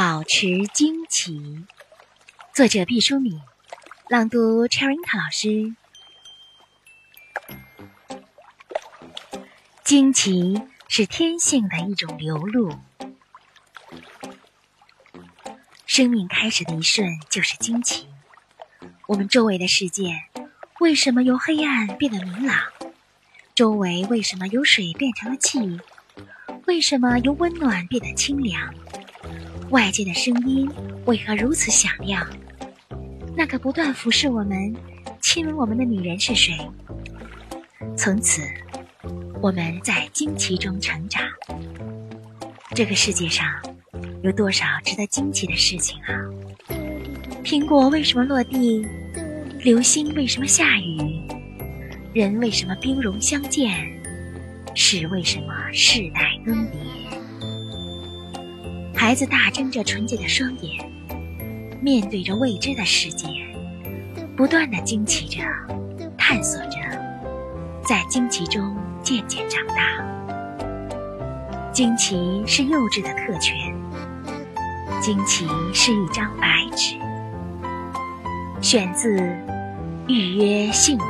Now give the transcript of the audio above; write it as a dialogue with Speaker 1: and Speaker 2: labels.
Speaker 1: 保持惊奇，作者毕淑敏，朗读 Cherinka 老师。惊奇是天性的一种流露，生命开始的一瞬就是惊奇。我们周围的世界为什么由黑暗变得明朗？周围为什么由水变成了气？为什么由温暖变得清凉？外界的声音为何如此响亮？那个不断俯视我们、亲吻我们的女人是谁？从此，我们在惊奇中成长。这个世界上有多少值得惊奇的事情啊？苹果为什么落地？流星为什么下雨？人为什么兵戎相见？事为什么世代更迭？孩子大睁着纯洁的双眼，面对着未知的世界，不断的惊奇着，探索着，在惊奇中渐渐长大。惊奇是幼稚的特权，惊奇是一张白纸。选自《预约幸福》。